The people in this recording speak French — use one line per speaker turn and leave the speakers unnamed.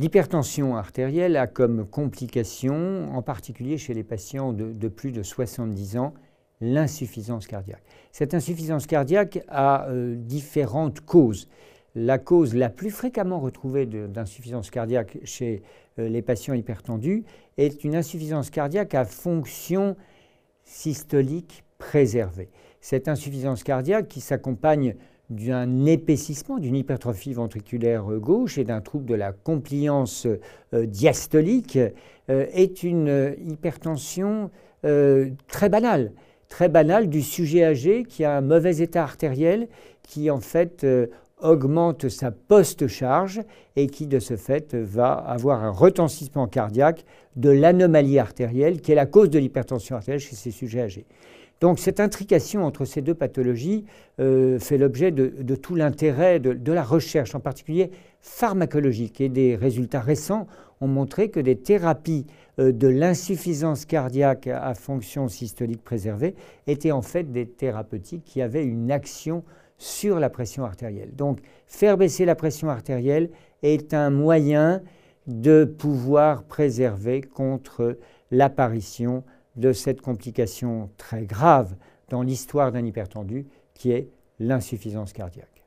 L'hypertension artérielle a comme complication, en particulier chez les patients de, plus de 70 ans, l'insuffisance cardiaque. Cette insuffisance cardiaque a euh, différentes causes. La cause la plus fréquemment retrouvée d'insuffisance cardiaque chez euh, les patients hypertendus est une insuffisance cardiaque à fonction systolique préservée. Cette insuffisance cardiaque qui s'accompagne d'un épaississement, d'une hypertrophie ventriculaire gauche et d'un trouble de la compliance euh, diastolique euh, est une hypertension euh, très banale, très banale du sujet âgé qui a un mauvais état artériel, qui en fait augmente sa post-charge et qui de ce fait va avoir un retentissement cardiaque de l'anomalie artérielle qui est la cause de l'hypertension artérielle chez ces sujets âgés. Donc cette intrication entre ces deux pathologies euh, fait l'objet de, tout l'intérêt de, la recherche, en particulier pharmacologique. Et des résultats récents ont montré que des thérapies euh, de l'insuffisance cardiaque à fonction systolique préservée étaient en fait des thérapeutiques qui avaient une action sur la pression artérielle. Donc faire baisser la pression artérielle est un moyen de pouvoir préserver contre l'apparition de cette complication très grave dans l'histoire d'un hypertendu qui est l'insuffisance cardiaque.